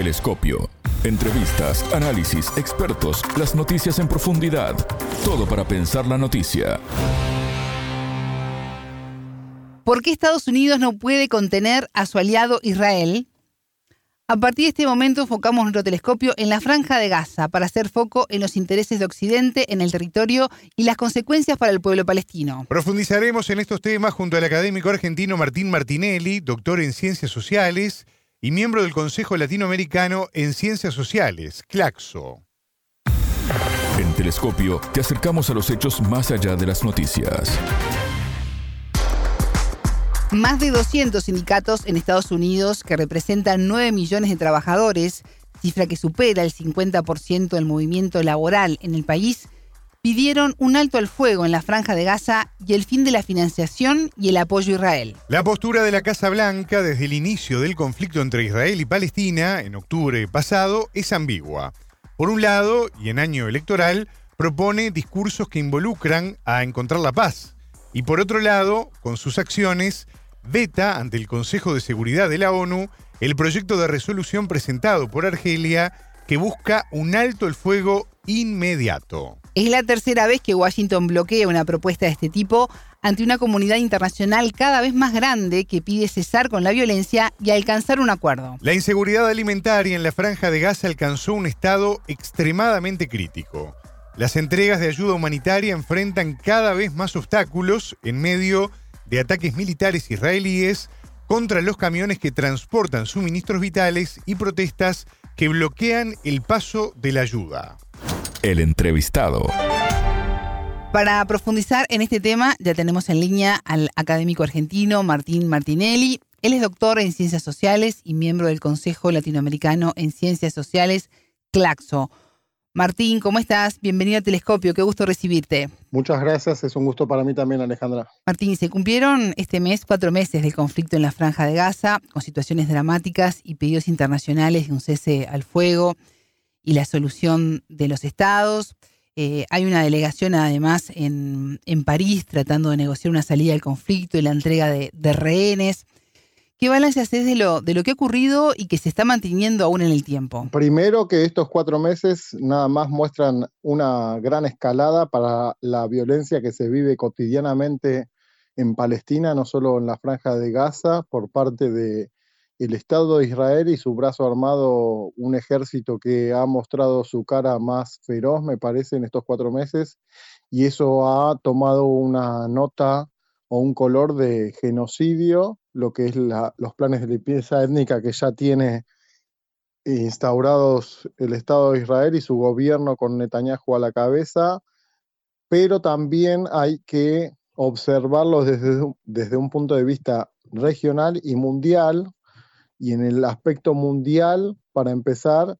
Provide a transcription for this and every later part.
Telescopio. Entrevistas, análisis, expertos, las noticias en profundidad. Todo para pensar la noticia. ¿Por qué Estados Unidos no puede contener a su aliado Israel? A partir de este momento enfocamos nuestro telescopio en la franja de Gaza para hacer foco en los intereses de Occidente en el territorio y las consecuencias para el pueblo palestino. Profundizaremos en estos temas junto al académico argentino Martín Martinelli, doctor en Ciencias Sociales y miembro del Consejo Latinoamericano en Ciencias Sociales, CLACSO. En Telescopio te acercamos a los hechos más allá de las noticias. Más de 200 sindicatos en Estados Unidos que representan 9 millones de trabajadores, cifra que supera el 50% del movimiento laboral en el país, pidieron un alto al fuego en la franja de Gaza y el fin de la financiación y el apoyo a Israel. La postura de la Casa Blanca desde el inicio del conflicto entre Israel y Palestina, en octubre pasado, es ambigua. Por un lado, y en año electoral, propone discursos que involucran a encontrar la paz. Y por otro lado, con sus acciones, veta ante el Consejo de Seguridad de la ONU el proyecto de resolución presentado por Argelia que busca un alto el fuego inmediato. Es la tercera vez que Washington bloquea una propuesta de este tipo ante una comunidad internacional cada vez más grande que pide cesar con la violencia y alcanzar un acuerdo. La inseguridad alimentaria en la franja de Gaza alcanzó un estado extremadamente crítico. Las entregas de ayuda humanitaria enfrentan cada vez más obstáculos en medio de ataques militares israelíes contra los camiones que transportan suministros vitales y protestas que bloquean el paso de la ayuda. El entrevistado. Para profundizar en este tema, ya tenemos en línea al académico argentino Martín Martinelli. Él es doctor en Ciencias Sociales y miembro del Consejo Latinoamericano en Ciencias Sociales, CLACSO. Martín, ¿cómo estás? Bienvenido a Telescopio, qué gusto recibirte. Muchas gracias, es un gusto para mí también, Alejandra. Martín, se cumplieron este mes cuatro meses del conflicto en la Franja de Gaza, con situaciones dramáticas y pedidos internacionales de un cese al fuego y la solución de los estados. Eh, hay una delegación además en, París tratando de negociar una salida del conflicto y la entrega de, rehenes. ¿Qué balance haces de lo que ha ocurrido y que se está manteniendo aún en el tiempo? Primero que estos cuatro meses nada más muestran una gran escalada para la violencia que se vive cotidianamente en Palestina, no solo en la franja de Gaza, por parte de el Estado de Israel y su brazo armado, un ejército que ha mostrado su cara más feroz, me parece, en estos cuatro meses, y eso ha tomado una nota o un color de genocidio, lo que es los planes de limpieza étnica que ya tiene instaurados el Estado de Israel y su gobierno con Netanyahu a la cabeza, pero también hay que observarlo desde, desde un punto de vista regional y mundial, y en el aspecto mundial, para empezar,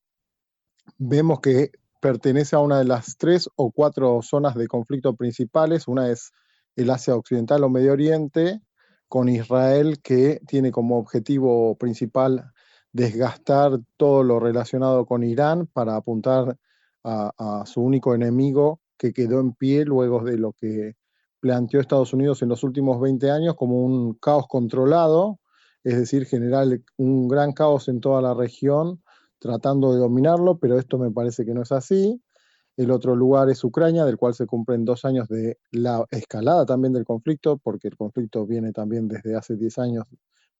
vemos que pertenece a una de las tres o cuatro zonas de conflicto principales. Una es el Asia Occidental o Medio Oriente, con Israel que tiene como objetivo principal desgastar todo lo relacionado con Irán para apuntar a, su único enemigo que quedó en pie luego de lo que planteó Estados Unidos en los últimos 20 años como un caos controlado, es decir, generar un gran caos en toda la región tratando de dominarlo, pero esto me parece que no es así. El otro lugar es Ucrania, del cual se cumplen dos años de la escalada también del conflicto, porque el conflicto viene también desde hace 10 años,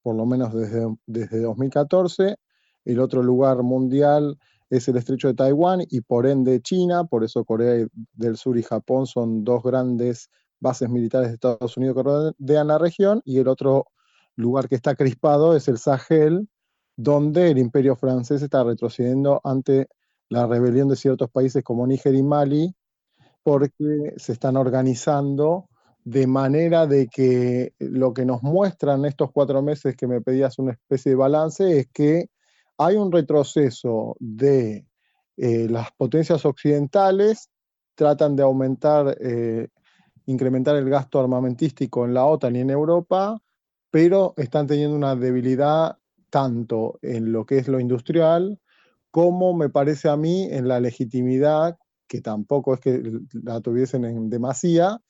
por lo menos desde, desde 2014. El otro lugar mundial es el estrecho de Taiwán y por ende China, por eso Corea del Sur y Japón son dos grandes bases militares de Estados Unidos que rodean la región, y el otro lugar que está crispado es el Sahel, donde el imperio francés está retrocediendo ante la rebelión de ciertos países como Níger y Mali, porque se están organizando de manera de que lo que nos muestran estos cuatro meses que me pedías una especie de balance es que hay un retroceso de eh, las potencias occidentales, tratan de aumentar, eh, incrementar el gasto armamentístico en la OTAN y en Europa, pero están teniendo una debilidad tanto en lo que es lo industrial, como me parece a mí en la legitimidad, que tampoco es que la tuviesen en demasía,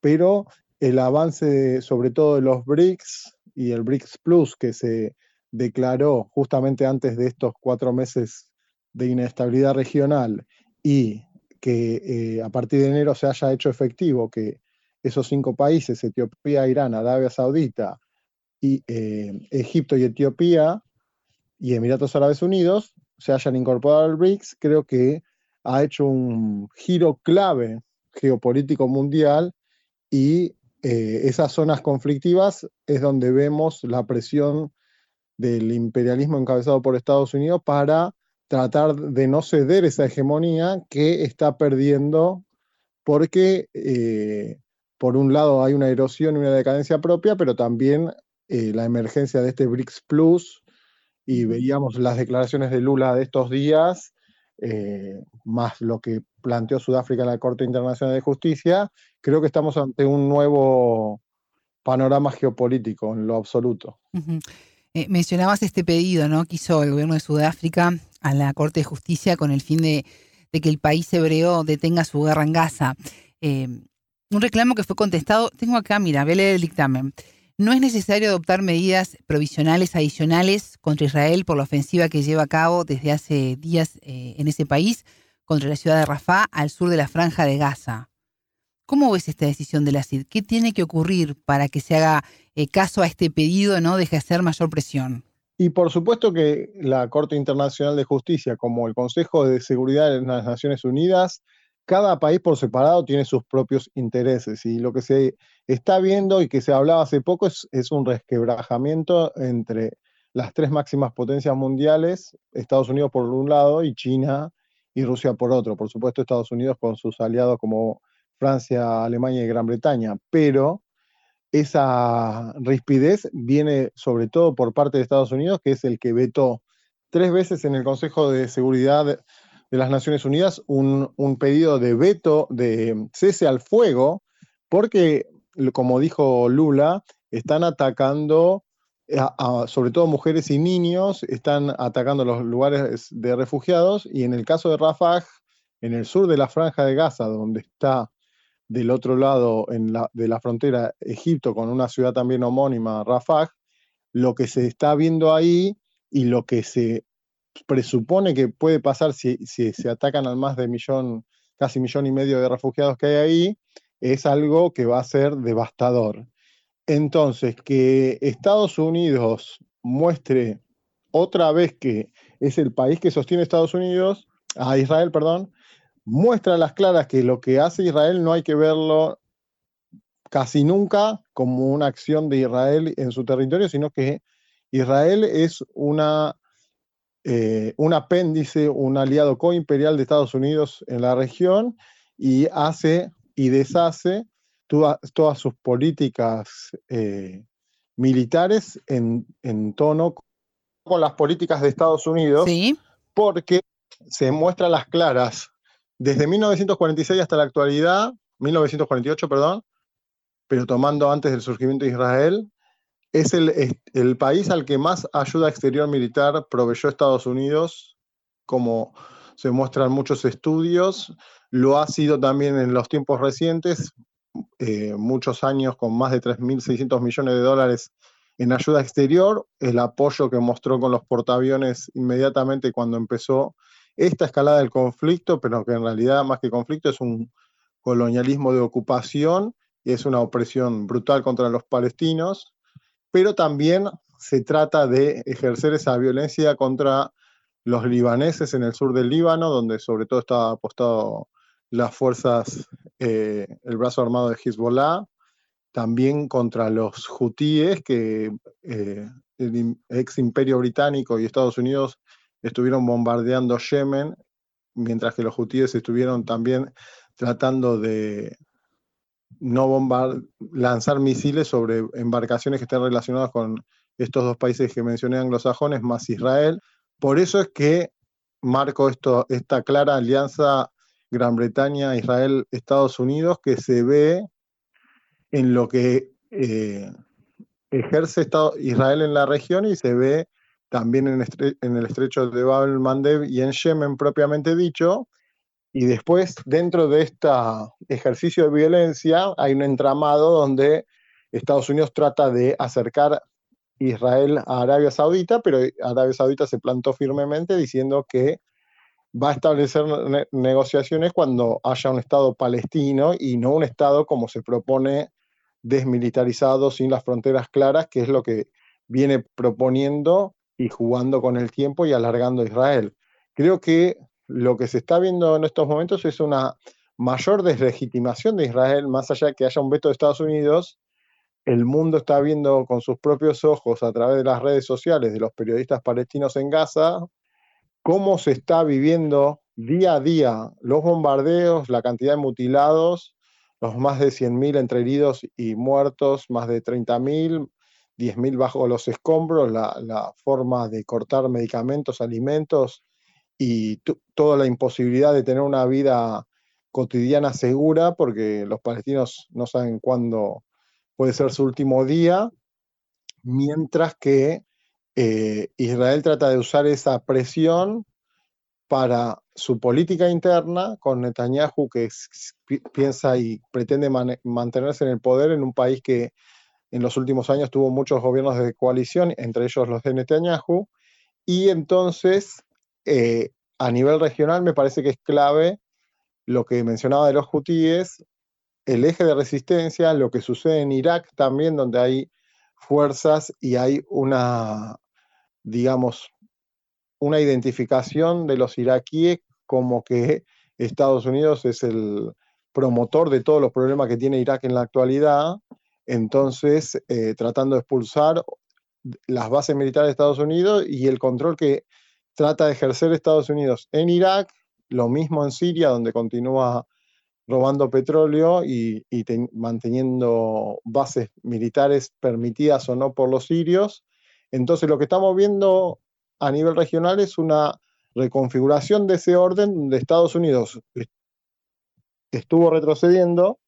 pero el avance sobre todo de los BRICS y el BRICS Plus que se declaró justamente antes de estos cuatro meses de inestabilidad regional y que eh, a partir de enero se haya hecho efectivo que esos cinco países, Etiopía, Irán, Arabia Saudita, y, eh, Egipto y Etiopía y Emiratos Árabes Unidos se hayan incorporado al BRICS, creo que ha hecho un giro clave geopolítico mundial y eh, esas zonas conflictivas es donde vemos la presión del imperialismo encabezado por Estados Unidos para tratar de no ceder esa hegemonía que está perdiendo porque eh, por un lado hay una erosión y una decadencia propia, pero también eh, la emergencia de este BRICS Plus y veíamos las declaraciones de Lula de estos días, eh, más lo que planteó Sudáfrica en la Corte Internacional de Justicia, creo que estamos ante un nuevo panorama geopolítico en lo absoluto. Eh, mencionabas este pedido ¿no? que hizo el gobierno de Sudáfrica a la Corte de Justicia con el fin de, que el país hebreo detenga su guerra en Gaza. un reclamo que fue contestado, tengo acá, mira, vele el dictamen. No es necesario adoptar medidas provisionales adicionales contra Israel por la ofensiva que lleva a cabo desde hace días eh, en ese país contra la ciudad de Rafah al sur de la franja de Gaza. ¿Cómo ves esta decisión de la CID? ¿Qué tiene que ocurrir para que se haga eh, caso a este pedido, no deje hacer mayor presión? Y por supuesto que la Corte Internacional de Justicia, como el Consejo de Seguridad de las Naciones Unidas, cada país por separado tiene sus propios intereses y lo que se está viendo y que se hablaba hace poco es, un resquebrajamiento entre las tres máximas potencias mundiales, Estados Unidos por un lado y China y Rusia por otro. Por supuesto Estados Unidos con sus aliados como Francia, Alemania y Gran Bretaña, pero esa rispidez viene sobre todo por parte de Estados Unidos, que es el que vetó tres veces en el Consejo de Seguridad de las Naciones Unidas un, pedido de veto, de cese al fuego, porque, como dijo Lula, están atacando sobre todo mujeres y niños, están atacando los lugares de refugiados y en el caso de Rafah, en el sur de la franja de Gaza, donde está del otro lado en la, de la frontera Egipto con una ciudad también homónima, Rafah, lo que se está viendo ahí y lo que se presupone que puede pasar si, se atacan al más de millón, casi millón y medio de refugiados que hay ahí, es algo que va a ser devastador. Entonces, que Estados Unidos muestre otra vez que es el país que sostiene Estados Unidos, a Israel, perdón, muestra a las claras que lo que hace Israel no hay que verlo casi nunca como una acción de Israel en su territorio, sino que Israel es una eh, un apéndice, un aliado coimperial de Estados Unidos en la región y hace y deshace todas sus políticas eh, militares en, tono con las políticas de Estados Unidos, porque se muestra las claras. Desde 1946 hasta la actualidad, 1948, perdón, pero tomando antes del surgimiento de Israel, es el, país al que más ayuda exterior militar proveyó Estados Unidos, como se muestran muchos estudios. Lo ha sido también en los tiempos recientes, eh, muchos años con más de 3.600 millones de dólares en ayuda exterior, el apoyo que mostró con los portaaviones inmediatamente cuando empezó esta escalada del conflicto, pero que en realidad más que conflicto es un colonialismo de ocupación y es una opresión brutal contra los palestinos pero también se trata de ejercer esa violencia contra los libaneses en el sur del Líbano, donde sobre todo está apostado las fuerzas, eh, el brazo armado de Hezbollah, también contra los hutíes, que eh, el ex imperio británico y Estados Unidos estuvieron bombardeando Yemen, mientras que los hutíes estuvieron también tratando de no bombar, lanzar misiles sobre embarcaciones que estén relacionadas con estos dos países que mencioné anglosajones, más Israel. Por eso es que marco esto, esta clara alianza Gran Bretaña, Israel, Estados Unidos, que se ve en lo que eh, ejerce Israel en la región y se ve también en, en el estrecho de Bab el-Mandeb y en Yemen propiamente dicho, y después, dentro de este ejercicio de violencia, hay un entramado donde Estados Unidos trata de acercar Israel a Arabia Saudita, pero Arabia Saudita se plantó firmemente diciendo que va a establecer negociaciones cuando haya un Estado palestino y no un Estado como se propone desmilitarizado, sin las fronteras claras, que es lo que viene proponiendo y jugando con el tiempo y alargando Israel. Creo que lo que se está viendo en estos momentos es una mayor deslegitimación de Israel, más allá de que haya un veto de Estados Unidos, el mundo está viendo con sus propios ojos a través de las redes sociales de los periodistas palestinos en Gaza cómo se está viviendo día a día los bombardeos, la cantidad de mutilados, los más de 100.000 entre heridos y muertos, más de 30.000, 10.000 bajo los escombros, la, forma de cortar medicamentos, alimentos y toda la imposibilidad de tener una vida cotidiana segura porque los palestinos no saben cuándo puede ser su último día, mientras que eh, Israel trata de usar esa presión para su política interna con Netanyahu que piensa y pretende mantenerse en el poder en un país que en los últimos años tuvo muchos gobiernos de coalición, entre ellos los de Netanyahu, y entonces eh, a nivel regional me parece que es clave lo que mencionaba de los hutíes, el eje de resistencia, lo que sucede en Irak también, donde hay fuerzas y hay una, digamos, una identificación de los iraquíes como que Estados Unidos es el promotor de todos los problemas que tiene Irak en la actualidad, entonces eh, tratando de expulsar las bases militares de Estados Unidos y el control que trata de ejercer Estados Unidos en Irak, lo mismo en Siria, donde continúa robando petróleo y, manteniendo bases militares permitidas o no por los sirios. Entonces lo que estamos viendo a nivel regional es una reconfiguración de ese orden donde Estados Unidos estuvo retrocediendo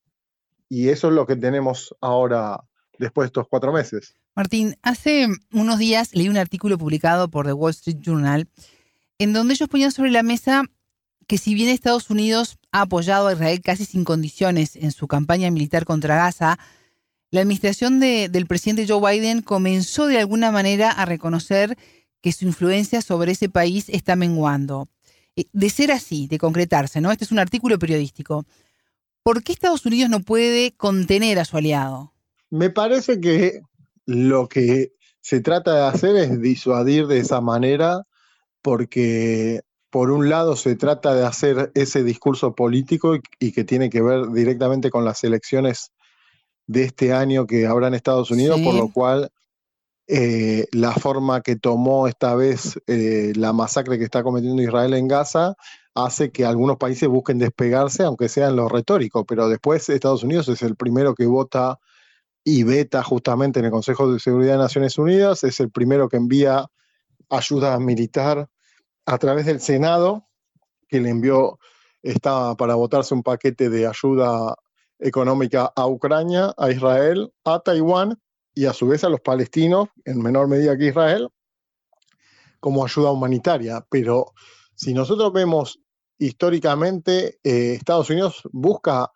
y eso es lo que tenemos ahora después de estos cuatro meses. Martín, hace unos días leí un artículo publicado por The Wall Street Journal en donde ellos ponían sobre la mesa que si bien Estados Unidos ha apoyado a Israel casi sin condiciones en su campaña militar contra Gaza, la administración del presidente Joe Biden comenzó de alguna manera a reconocer que su influencia sobre ese país está menguando. Eh, de ser así, de concretarse, ¿no? Este es un artículo periodístico. ¿Por qué Estados Unidos no puede contener a su aliado? Me parece que lo que se trata de hacer es disuadir de esa manera, porque por un lado se trata de hacer ese discurso político y, que tiene que ver directamente con las elecciones de este año que habrá en Estados Unidos, por lo cual eh, la forma que tomó esta vez eh, la masacre que está cometiendo Israel en Gaza hace que algunos países busquen despegarse, aunque sea en lo retórico, pero después Estados Unidos es el primero que vota y veta justamente en el Consejo de Seguridad de Naciones Unidas, es el primero que envía ayuda militar a través del Senado, que le envió, estaba para votarse un paquete de ayuda económica a Ucrania, a Israel, a Taiwán y a su vez a los palestinos, en menor medida que Israel, como ayuda humanitaria. Pero si nosotros vemos históricamente, eh, Estados Unidos busca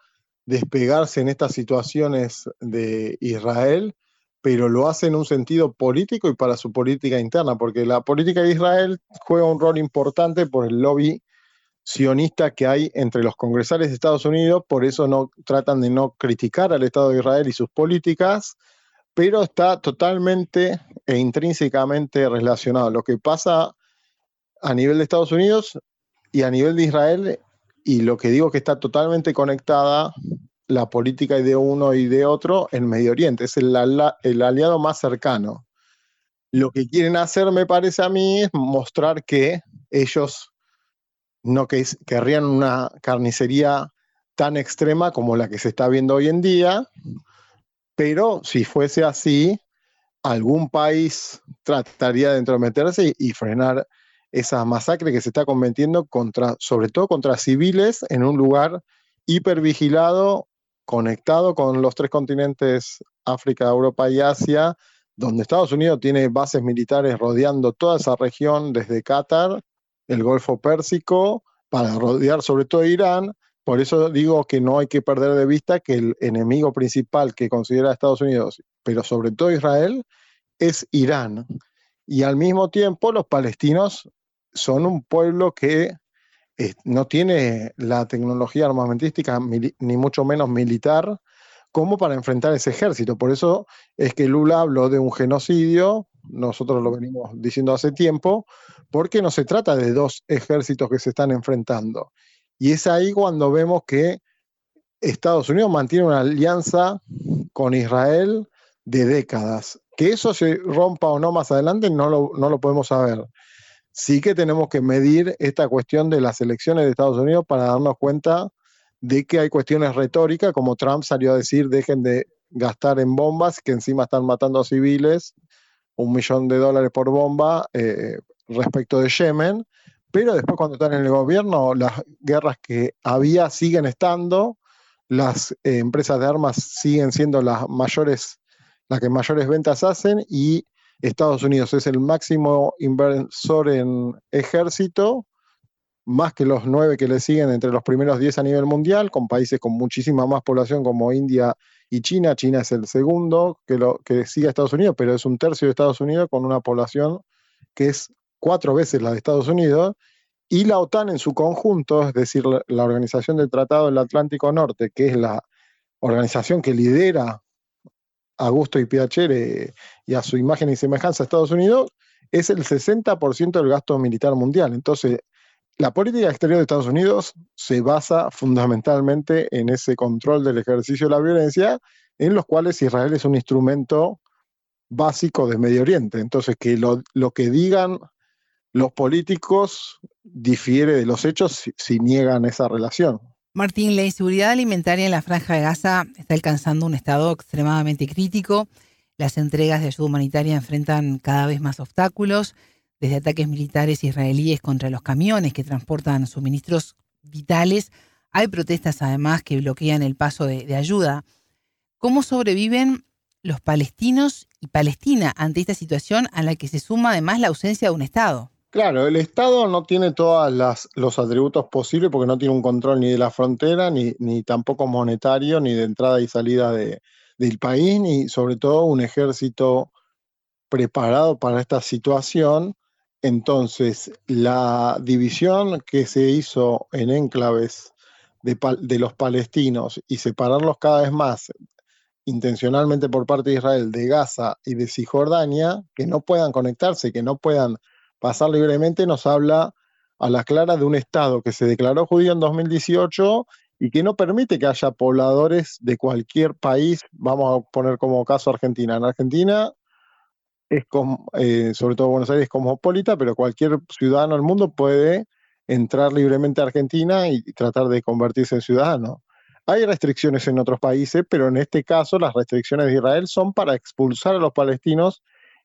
despegarse en estas situaciones de Israel, pero lo hace en un sentido político y para su política interna, porque la política de Israel juega un rol importante por el lobby sionista que hay entre los congresales de Estados Unidos, por eso no tratan de no criticar al Estado de Israel y sus políticas, pero está totalmente e intrínsecamente relacionado. Lo que pasa a nivel de Estados Unidos y a nivel de Israel, y lo que digo que está totalmente conectada la política de uno y de otro en Medio Oriente, es el, aliado más cercano. Lo que quieren hacer, me parece a mí, es mostrar que ellos no que, querrían una carnicería tan extrema como la que se está viendo hoy en día, pero si fuese así, algún país trataría de entrometerse y, frenar esa masacre que se está cometiendo contra, sobre todo contra civiles en un lugar hipervigilado, conectado con los tres continentes, África, Europa y Asia, donde Estados Unidos tiene bases militares rodeando toda esa región, desde Qatar, el Golfo Pérsico, para rodear sobre todo Irán, por eso digo que no hay que perder de vista que el enemigo principal que considera Estados Unidos, pero sobre todo Israel, es Irán. Y al mismo tiempo los palestinos son un pueblo que eh, no tiene la tecnología armamentística ni mucho menos militar como para enfrentar ese ejército. Por eso es que Lula habló de un genocidio, nosotros lo venimos diciendo hace tiempo, porque no se trata de dos ejércitos que se están enfrentando. Y es ahí cuando vemos que Estados Unidos mantiene una alianza con Israel de décadas. Que eso se rompa o no más adelante no lo, no lo podemos saber. Sí que tenemos que medir esta cuestión de las elecciones de Estados Unidos para darnos cuenta de que hay cuestiones retóricas, como Trump salió a decir, dejen de gastar en bombas, que encima están matando a civiles, un millón de dólares por bomba eh, respecto de Yemen, pero después cuando están en el gobierno, las guerras que había siguen estando, las eh, empresas de armas siguen siendo las mayores, las que mayores ventas hacen y Estados Unidos es el máximo inversor en ejército, más que los nueve que le siguen entre los primeros diez a nivel mundial, con países con muchísima más población como India y China. China es el segundo que, lo, que sigue a Estados Unidos, pero es un tercio de Estados Unidos con una población que es cuatro veces la de Estados Unidos. Y la OTAN en su conjunto, es decir, la, Organización del Tratado del Atlántico Norte, que es la organización que lidera a Gusto y Piacere y a su imagen y semejanza a Estados Unidos, es el 60% del gasto militar mundial. Entonces, la política exterior de Estados Unidos se basa fundamentalmente en ese control del ejercicio de la violencia, en los cuales Israel es un instrumento básico de Medio Oriente. Entonces, que lo, que digan los políticos difiere de los hechos si, niegan esa relación. Martín, la inseguridad alimentaria en la franja de Gaza está alcanzando un estado extremadamente crítico. Las entregas de ayuda humanitaria enfrentan cada vez más obstáculos desde ataques militares israelíes contra los camiones que transportan suministros vitales. Hay protestas además que bloquean el paso de, ayuda. ¿Cómo sobreviven los palestinos y Palestina ante esta situación a la que se suma además la ausencia de un Estado? Claro, el Estado no tiene todos los atributos posibles porque no tiene un control ni de la frontera, ni, tampoco monetario, ni de entrada y salida del país, ni sobre todo un ejército preparado para esta situación. Entonces, la división que se hizo en enclaves de, los palestinos y separarlos cada vez más intencionalmente por parte de Israel de Gaza y de Cisjordania, que no puedan conectarse, que no puedan pasar libremente, nos habla a la clara de un Estado que se declaró judío en 2018 y que no permite que haya pobladores de cualquier país, vamos a poner como caso Argentina. En Argentina es eh, sobre todo Buenos Aires cosmopolita, pero cualquier ciudadano del mundo puede entrar libremente a Argentina y, tratar de convertirse en ciudadano. Hay restricciones en otros países, pero en este caso las restricciones de Israel son para expulsar a los palestinos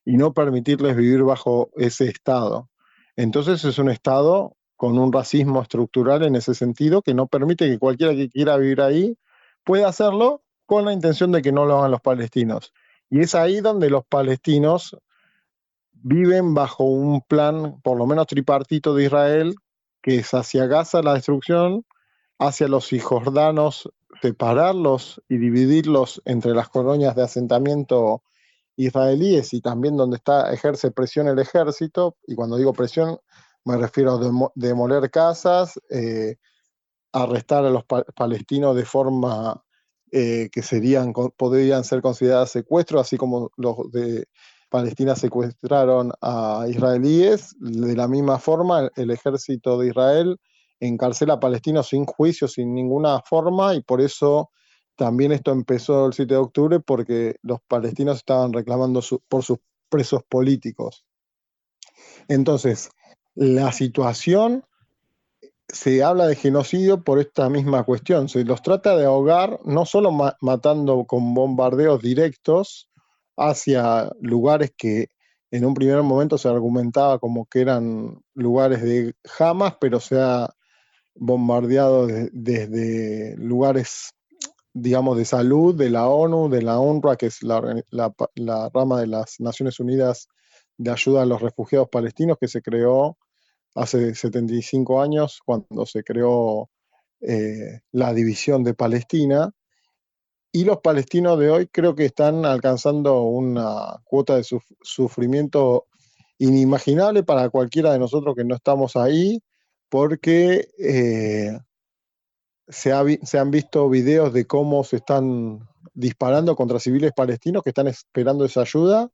y no permitirles vivir bajo ese Estado. Entonces es un Estado con un racismo estructural en ese sentido que no permite que cualquiera que quiera vivir ahí pueda hacerlo con la intención de que no lo hagan los palestinos. Y es ahí donde los palestinos viven bajo un plan, por lo menos tripartito de Israel, que es hacia Gaza la destrucción, hacia los cisjordanos separarlos y dividirlos entre las colonias de asentamiento israelíes y también donde está, ejerce presión el ejército, y cuando digo presión me refiero a demoler casas, eh, arrestar a los palestinos de forma eh, que serían, podrían ser consideradas secuestros, así como los de Palestina secuestraron a israelíes. De la misma forma, el ejército de Israel encarcela a palestinos sin juicio, sin ninguna forma, y por eso también esto empezó el 7 de octubre, porque los palestinos estaban reclamando por sus presos políticos. Entonces, la situación se habla de genocidio por esta misma cuestión. Se los trata de ahogar no solo matando con bombardeos directos hacia lugares que en un primer momento se argumentaba como que eran lugares de Hamas, pero se ha bombardeado desde lugares, digamos, de salud, de la ONU, de la UNRWA, que es la, rama de las Naciones Unidas de ayuda a los refugiados palestinos que se creó hace 75 años, cuando se creó eh, la división de Palestina, y los palestinos de hoy creo que están alcanzando una cuota de sufrimiento inimaginable para cualquiera de nosotros que no estamos ahí, porque eh, se, han visto videos de cómo se están disparando contra civiles palestinos que están esperando esa ayuda,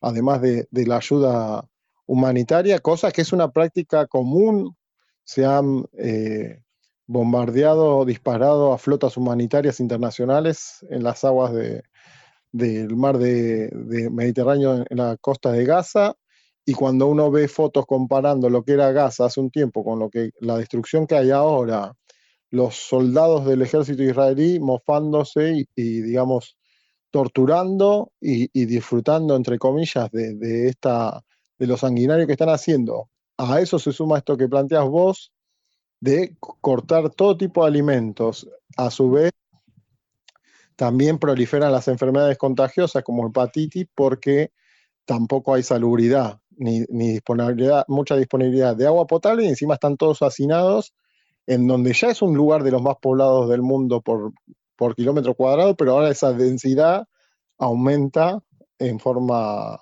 además de, la ayuda humanitaria, cosa que es una práctica común. Se han eh, bombardeado, disparado a flotas humanitarias internacionales en las aguas del mar de, Mediterráneo en la costa de Gaza. Y cuando uno ve fotos comparando lo que era Gaza hace un tiempo con lo que la destrucción que hay ahora, los soldados del ejército israelí mofándose y, digamos, torturando y, disfrutando, entre comillas, de, esta, de lo sanguinario que están haciendo. A eso se suma esto que planteas vos, de cortar todo tipo de alimentos. A su vez, también proliferan las enfermedades contagiosas como hepatitis porque tampoco hay salubridad ni, disponibilidad, mucha disponibilidad de agua potable y encima están todos hacinados en donde ya es un lugar de los más poblados del mundo por, por kilómetro cuadrado, pero ahora esa densidad aumenta en forma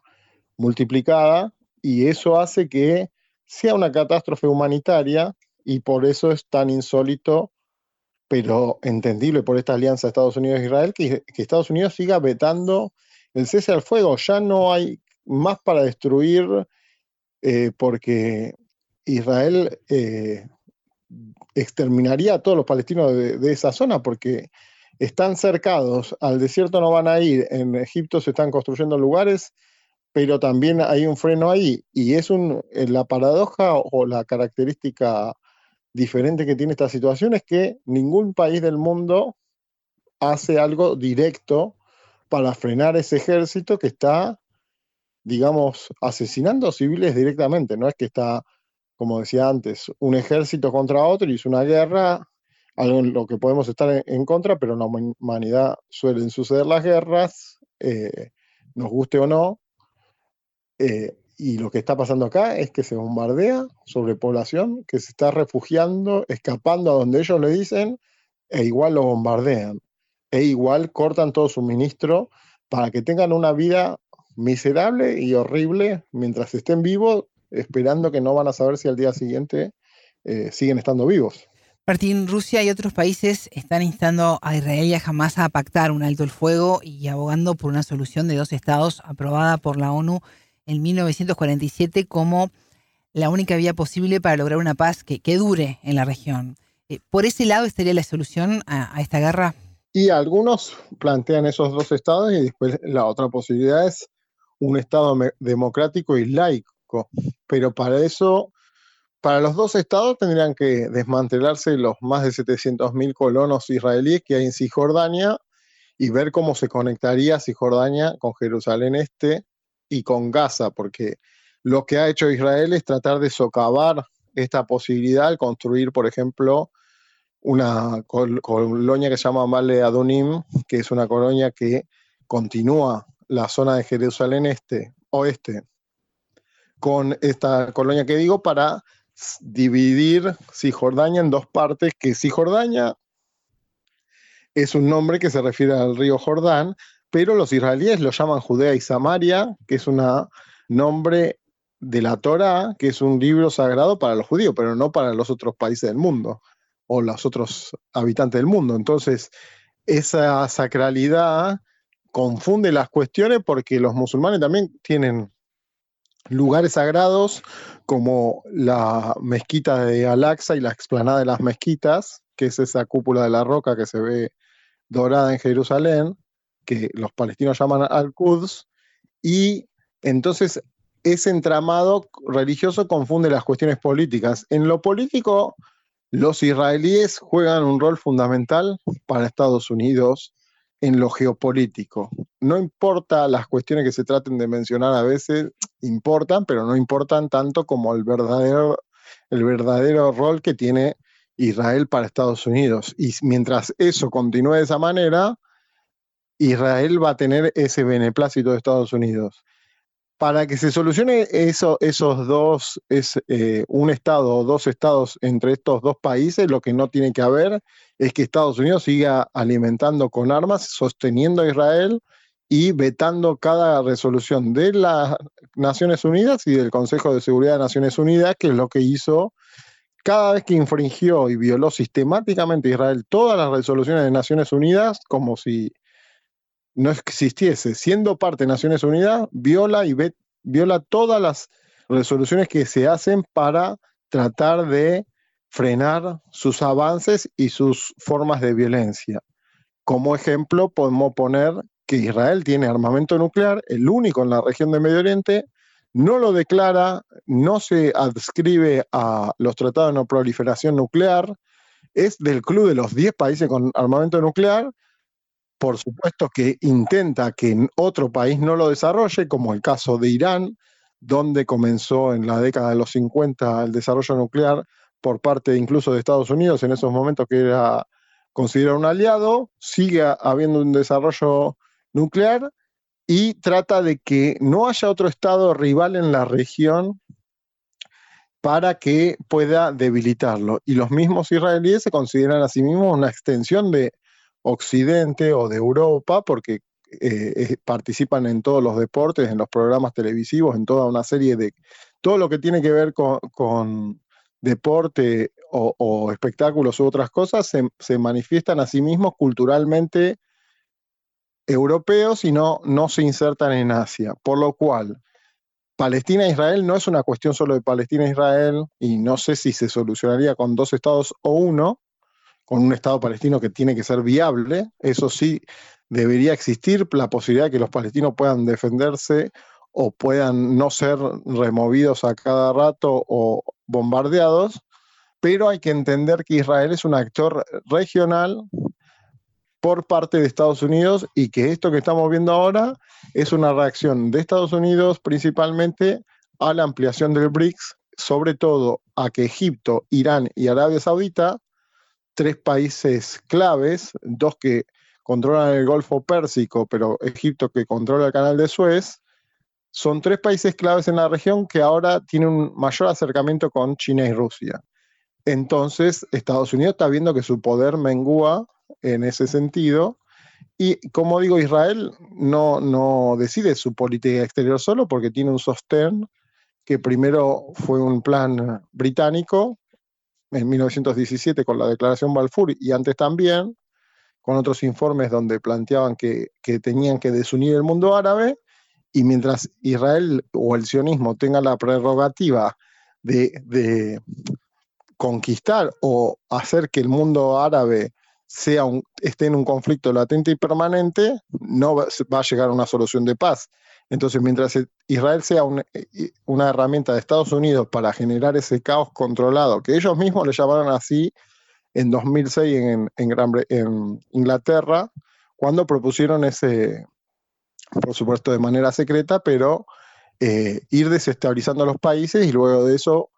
multiplicada y eso hace que sea una catástrofe humanitaria y por eso es tan insólito, pero entendible por esta alianza Estados Unidos-Israel, que, que, Estados Unidos siga vetando el cese al fuego. Ya no hay más para destruir eh, porque Israel eh, exterminaría a todos los palestinos de, esa zona porque están cercados, al desierto no van a ir, en Egipto se están construyendo lugares pero también hay un freno ahí y es un, eh, la paradoja o la característica diferente que tiene esta situación es que ningún país del mundo hace algo directo para frenar ese ejército que está, digamos, asesinando civiles directamente. No es que está, como decía antes, un ejército contra otro y es una guerra, algo en lo que podemos estar en, contra, pero en la humanidad suelen suceder las guerras, eh, nos guste o no. Eh, y lo que está pasando acá es que se bombardea sobre población que se está refugiando, escapando a donde ellos le dicen, e igual lo bombardean, e igual cortan todo suministro para que tengan una vida miserable y horrible mientras estén vivos, esperando que no van a saber si al día siguiente eh, siguen estando vivos. Martín, Rusia y otros países están instando a Israel y a Hamas a pactar un alto el fuego y abogando por una solución de dos estados aprobada por la ONU en 1947 como la única vía posible para lograr una paz que, que dure en la región. Eh, ¿Por ese lado estaría la solución a, esta guerra? Y algunos plantean esos dos estados y después la otra posibilidad es un estado democrático y laico. Pero para eso, para los dos estados tendrían que desmantelarse los más de 700.000 colonos israelíes que hay en Cisjordania y ver cómo se conectaría Cisjordania con Jerusalén Este y con Gaza, porque lo que ha hecho Israel es tratar de socavar esta posibilidad al construir, por ejemplo, una colonia que se llama Male Adonim, que es una colonia que continúa la zona de Jerusalén este, oeste, con esta colonia que digo, para dividir Cisjordania en dos partes, que Cisjordania es un nombre que se refiere al río Jordán, pero los israelíes lo llaman Judea y Samaria, que es un nombre de la Torah, que es un libro sagrado para los judíos, pero no para los otros países del mundo o los otros habitantes del mundo. Entonces, esa sacralidad confunde las cuestiones porque los musulmanes también tienen lugares sagrados como la mezquita de Al-Aqsa y la explanada de las mezquitas, que es esa cúpula de la roca que se ve dorada en Jerusalén, que los palestinos llaman al-Quds, y entonces ese entramado religioso confunde las cuestiones políticas. En lo político, los israelíes juegan un rol fundamental para Estados Unidos en lo geopolítico. No importa las cuestiones que se traten de mencionar a veces, importan, pero no importan tanto como el verdadero, el verdadero rol que tiene Israel para Estados Unidos. Y mientras eso continúe de esa manera, Israel va a tener ese beneplácito de Estados Unidos. para que se solucione eso, esos dos, es eh, un estado o dos estados entre estos dos países, lo que no tiene que haber es que Estados Unidos siga alimentando con armas, sosteniendo a Israel y vetando cada resolución de las Naciones Unidas y del Consejo de Seguridad de Naciones Unidas, que es lo que hizo cada vez que infringió y violó sistemáticamente Israel todas las resoluciones de Naciones Unidas, como si no existiese, siendo parte de Naciones Unidas, viola y viola todas las resoluciones que se hacen para tratar de frenar sus avances y sus formas de violencia. Como ejemplo, podemos poner que Israel tiene armamento nuclear, el único en la región de Medio Oriente, no lo declara, no se adscribe a los tratados de no proliferación nuclear, es del club de los 10 países con armamento nuclear por supuesto que intenta que otro país no lo desarrolle, como el caso de Irán, donde comenzó en la década de los 50 el desarrollo nuclear por parte incluso de Estados Unidos, en esos momentos que era considerado un aliado, sigue habiendo un desarrollo nuclear y trata de que no haya otro Estado rival en la región para que pueda debilitarlo. Y los mismos israelíes se consideran a sí mismos una extensión de Occidente o de Europa, porque eh, participan en todos los deportes, en los programas televisivos, en toda una serie de... Todo lo que tiene que ver con, deporte o, espectáculos u otras cosas se, manifiestan a sí mismos culturalmente europeos y no, no se insertan en Asia. Por lo cual, Palestina e Israel no es una cuestión solo de Palestina e Israel y no sé si se solucionaría con dos estados o uno, con un Estado palestino que tiene que ser viable. Eso sí, debería existir la posibilidad de que los palestinos puedan defenderse o puedan no ser removidos a cada rato o bombardeados, pero hay que entender que Israel es un actor regional por parte de Estados Unidos y que esto que estamos viendo ahora es una reacción de Estados Unidos principalmente a la ampliación del BRICS, sobre todo a que Egipto, Irán y Arabia Saudita tres países claves, dos que controlan el Golfo Pérsico, pero Egipto que controla el Canal de Suez, son tres países claves en la región que ahora tienen un mayor acercamiento con China y Rusia. Entonces, Estados Unidos está viendo que su poder mengua en ese sentido. Y como digo, Israel no, no decide su política exterior solo porque tiene un sostén que primero fue un plan británico en 1917 con la Declaración Balfour y antes también, con otros informes donde planteaban que, tenían que desunir el mundo árabe, y mientras Israel o el sionismo tenga la prerrogativa de, conquistar o hacer que el mundo árabe esté en un conflicto latente y permanente, no va a llegar a una solución de paz. Entonces, mientras Israel sea eh, una herramienta de Estados Unidos para generar ese caos controlado, que ellos mismos le llamaron así en 2006 en, en Inglaterra, cuando propusieron ese, por supuesto de manera secreta, pero eh, ir desestabilizando los países y luego de eso,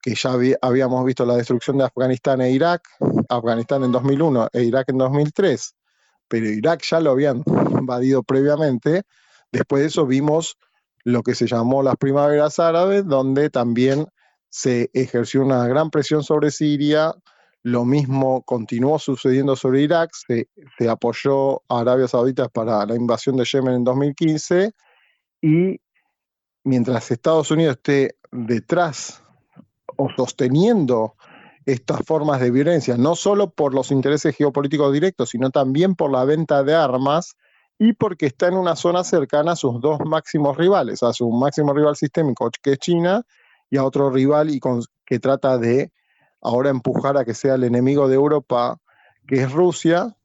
que ya habíamos visto la destrucción de Afganistán e Irak, Afganistán en 2001 e Irak en 2003, pero Irak ya lo habían invadido previamente, Después de eso vimos lo que se llamó las primaveras árabes, donde también se ejerció una gran presión sobre Siria. Lo mismo continuó sucediendo sobre Irak. Se, apoyó a Arabia Saudita para la invasión de Yemen en 2015. Y mientras Estados Unidos esté detrás o sosteniendo estas formas de violencia, no solo por los intereses geopolíticos directos, sino también por la venta de armas, y porque está en una zona cercana a sus dos máximos rivales, a su máximo rival sistémico, que es China, y a otro rival y que trata de ahora empujar a que sea el enemigo de Europa, que es Rusia.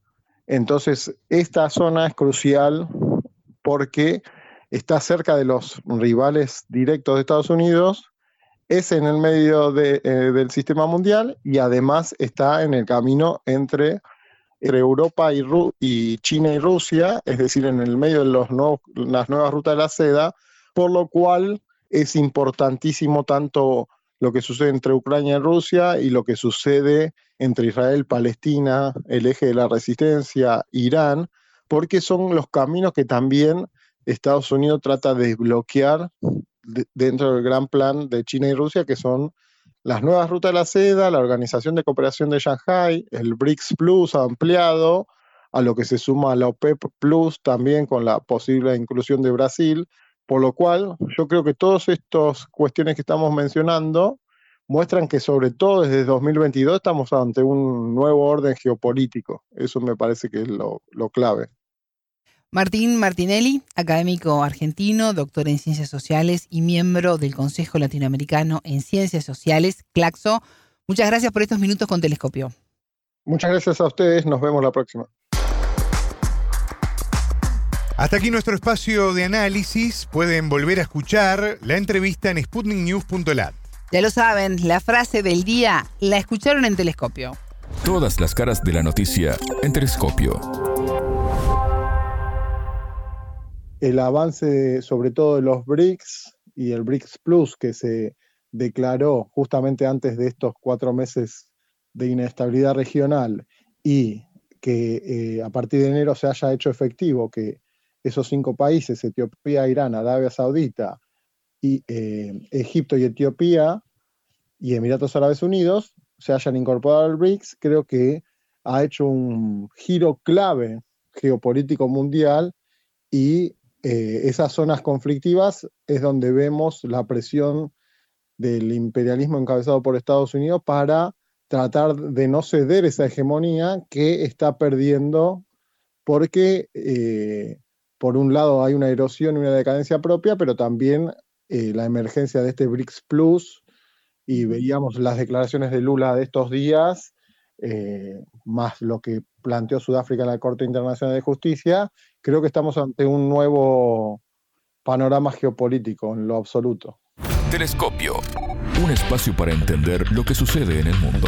Entonces, esta zona es crucial porque está cerca de los rivales directos de Estados Unidos, es en el medio eh, del sistema mundial y además está en el camino entre Europa y, China y Rusia, es decir, en el medio de las nuevas rutas de la seda, por lo cual es importantísimo tanto lo que sucede entre Ucrania y Rusia y lo que sucede entre Israel, Palestina, el eje de la resistencia, Irán, porque son los caminos que también Estados Unidos trata de desbloquear dentro del gran plan de China y Rusia, que son las nuevas rutas de la seda, la Organización de Cooperación de Shanghai, el BRICS Plus ampliado, a lo que se suma la OPEP Plus también con la posible inclusión de Brasil, por lo cual yo creo que todas estas cuestiones que estamos mencionando muestran que sobre todo desde 2022 estamos ante un nuevo orden geopolítico. Eso me parece que es lo, lo clave. Martín Martinelli, académico argentino, doctor en Ciencias Sociales y miembro del Consejo Latinoamericano en Ciencias Sociales, CLACSO. Muchas gracias por estos minutos con Telescopio. Muchas gracias a ustedes, nos vemos la próxima. Hasta aquí nuestro espacio de análisis. Pueden volver a escuchar la entrevista en sputniknews.lat. Ya lo saben, la frase del día la escucharon en Telescopio. Todas las caras de la noticia en Telescopio. El avance sobre todo de los BRICS y el BRICS Plus que se declaró justamente antes de estos cuatro meses de inestabilidad regional y que eh, a partir de enero se haya hecho efectivo que esos cinco países, Etiopía, Irán, Arabia Saudita, y, eh, Egipto y Etiopía y Emiratos Árabes Unidos se hayan incorporado al BRICS, creo que ha hecho un giro clave geopolítico mundial y eh, esas zonas conflictivas es donde vemos la presión del imperialismo encabezado por Estados Unidos para tratar de no ceder esa hegemonía que está perdiendo porque eh, por un lado hay una erosión y una decadencia propia, pero también eh, la emergencia de este BRICS Plus y veíamos las declaraciones de Lula de estos días, eh, más lo que planteó Sudáfrica en la Corte Internacional de Justicia, creo que estamos ante un nuevo panorama geopolítico en lo absoluto. Telescopio, un espacio para entender lo que sucede en el mundo.